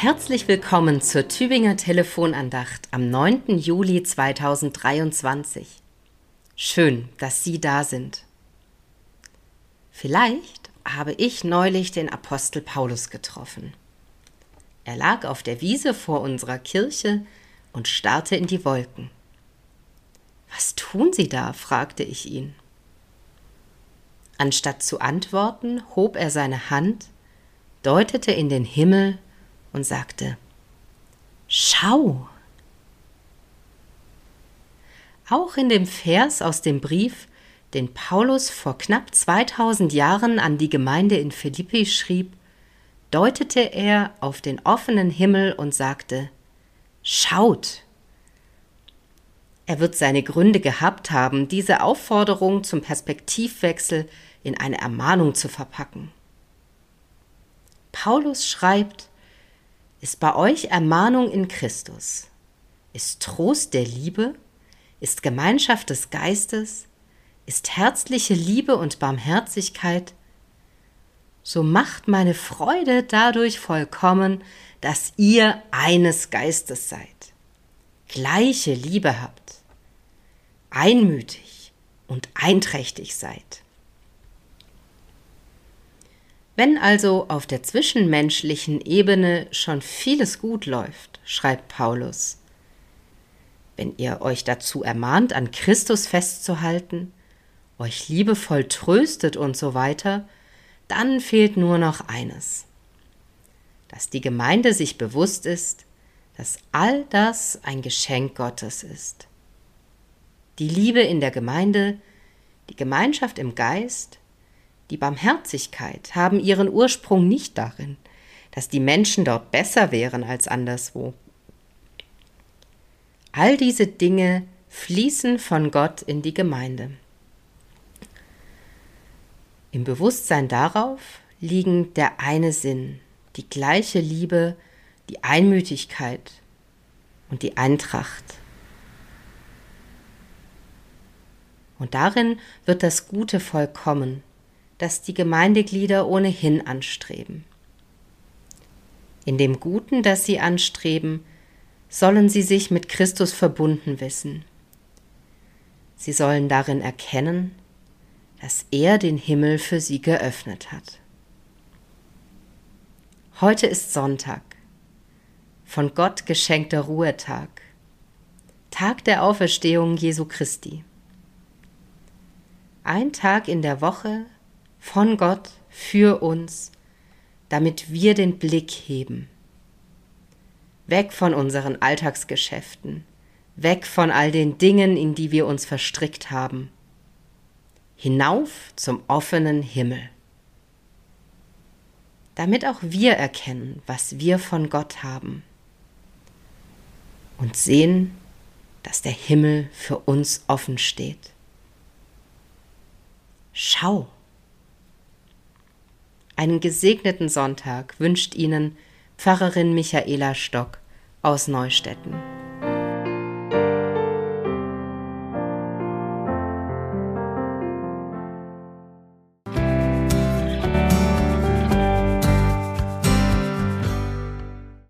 Herzlich willkommen zur Tübinger Telefonandacht am 9. Juli 2023. Schön, dass Sie da sind. Vielleicht habe ich neulich den Apostel Paulus getroffen. Er lag auf der Wiese vor unserer Kirche und starrte in die Wolken. Was tun Sie da? fragte ich ihn. Anstatt zu antworten, hob er seine Hand, deutete in den Himmel und sagte, Schau! Auch in dem Vers aus dem Brief, den Paulus vor knapp 2000 Jahren an die Gemeinde in Philippi schrieb, deutete er auf den offenen Himmel und sagte, Schaut! Er wird seine Gründe gehabt haben, diese Aufforderung zum Perspektivwechsel in eine Ermahnung zu verpacken. Paulus schreibt, ist bei euch Ermahnung in Christus? Ist Trost der Liebe? Ist Gemeinschaft des Geistes? Ist herzliche Liebe und Barmherzigkeit? So macht meine Freude dadurch vollkommen, dass ihr eines Geistes seid, gleiche Liebe habt, einmütig und einträchtig seid. Wenn also auf der zwischenmenschlichen Ebene schon vieles gut läuft, schreibt Paulus, wenn ihr euch dazu ermahnt, an Christus festzuhalten, euch liebevoll tröstet und so weiter, dann fehlt nur noch eines, dass die Gemeinde sich bewusst ist, dass all das ein Geschenk Gottes ist. Die Liebe in der Gemeinde, die Gemeinschaft im Geist, die Barmherzigkeit haben ihren Ursprung nicht darin, dass die Menschen dort besser wären als anderswo. All diese Dinge fließen von Gott in die Gemeinde. Im Bewusstsein darauf liegen der eine Sinn, die gleiche Liebe, die Einmütigkeit und die Eintracht. Und darin wird das Gute vollkommen, das die Gemeindeglieder ohnehin anstreben. In dem Guten, das sie anstreben, sollen sie sich mit Christus verbunden wissen. Sie sollen darin erkennen, dass er den Himmel für sie geöffnet hat. Heute ist Sonntag, von Gott geschenkter Ruhetag, Tag der Auferstehung Jesu Christi. Ein Tag in der Woche, von Gott für uns, damit wir den Blick heben. Weg von unseren Alltagsgeschäften, weg von all den Dingen, in die wir uns verstrickt haben, hinauf zum offenen Himmel. Damit auch wir erkennen, was wir von Gott haben und sehen, dass der Himmel für uns offen steht. Schau! Einen gesegneten Sonntag wünscht Ihnen Pfarrerin Michaela Stock aus Neustetten.